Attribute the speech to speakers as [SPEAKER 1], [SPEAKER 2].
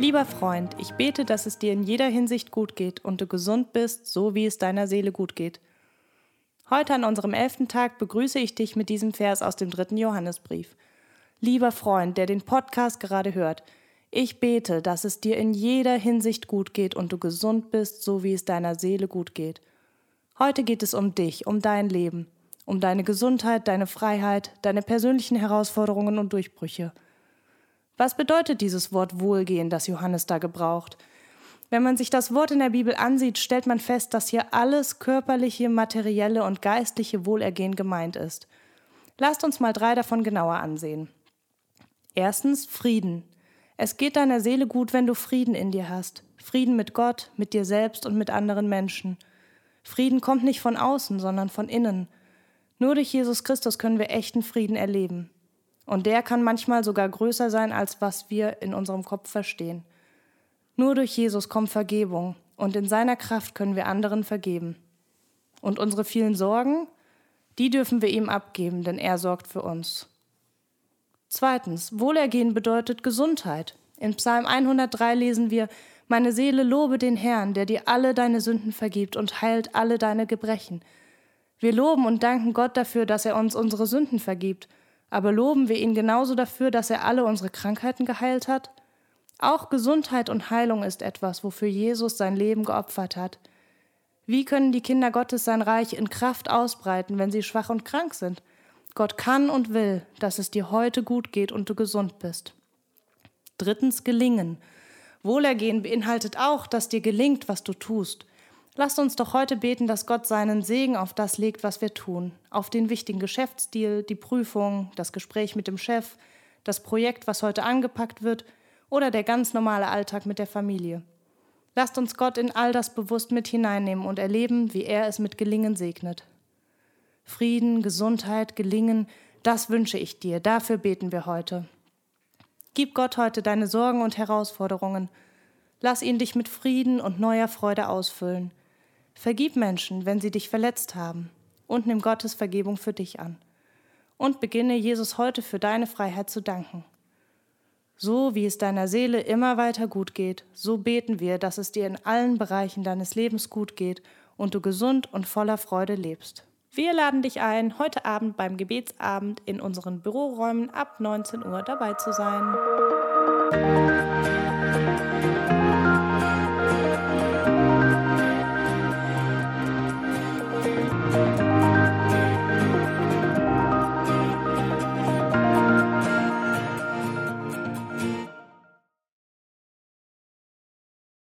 [SPEAKER 1] Lieber Freund, ich bete, dass es dir in jeder Hinsicht gut geht und du gesund bist, so wie es deiner Seele gut geht. Heute an unserem elften Tag begrüße ich dich mit diesem Vers aus dem dritten Johannesbrief. Lieber Freund, der den Podcast gerade hört, ich bete, dass es dir in jeder Hinsicht gut geht und du gesund bist, so wie es deiner Seele gut geht. Heute geht es um dich, um dein Leben, um deine Gesundheit, deine Freiheit, deine persönlichen Herausforderungen und Durchbrüche. Was bedeutet dieses Wort Wohlgehen, das Johannes da gebraucht? Wenn man sich das Wort in der Bibel ansieht, stellt man fest, dass hier alles körperliche, materielle und geistliche Wohlergehen gemeint ist. Lasst uns mal drei davon genauer ansehen. Erstens Frieden. Es geht deiner Seele gut, wenn du Frieden in dir hast. Frieden mit Gott, mit dir selbst und mit anderen Menschen. Frieden kommt nicht von außen, sondern von innen. Nur durch Jesus Christus können wir echten Frieden erleben. Und der kann manchmal sogar größer sein, als was wir in unserem Kopf verstehen. Nur durch Jesus kommt Vergebung und in seiner Kraft können wir anderen vergeben. Und unsere vielen Sorgen, die dürfen wir ihm abgeben, denn er sorgt für uns. Zweitens, Wohlergehen bedeutet Gesundheit. In Psalm 103 lesen wir, Meine Seele lobe den Herrn, der dir alle deine Sünden vergibt und heilt alle deine Gebrechen. Wir loben und danken Gott dafür, dass er uns unsere Sünden vergibt – aber loben wir ihn genauso dafür, dass er alle unsere Krankheiten geheilt hat? Auch Gesundheit und Heilung ist etwas, wofür Jesus sein Leben geopfert hat. Wie können die Kinder Gottes sein Reich in Kraft ausbreiten, wenn sie schwach und krank sind? Gott kann und will, dass es dir heute gut geht und du gesund bist. Drittens gelingen. Wohlergehen beinhaltet auch, dass dir gelingt, was du tust. Lasst uns doch heute beten, dass Gott seinen Segen auf das legt, was wir tun, auf den wichtigen Geschäftsdeal, die Prüfung, das Gespräch mit dem Chef, das Projekt, was heute angepackt wird oder der ganz normale Alltag mit der Familie. Lasst uns Gott in all das bewusst mit hineinnehmen und erleben, wie er es mit Gelingen segnet. Frieden, Gesundheit, Gelingen, das wünsche ich dir, dafür beten wir heute. Gib Gott heute deine Sorgen und Herausforderungen. Lass ihn dich mit Frieden und neuer Freude ausfüllen. Vergib Menschen, wenn sie dich verletzt haben, und nimm Gottes Vergebung für dich an. Und beginne Jesus heute für deine Freiheit zu danken. So wie es deiner Seele immer weiter gut geht, so beten wir, dass es dir in allen Bereichen deines Lebens gut geht und du gesund und voller Freude lebst. Wir laden dich ein, heute Abend beim Gebetsabend in unseren Büroräumen ab 19 Uhr dabei zu sein.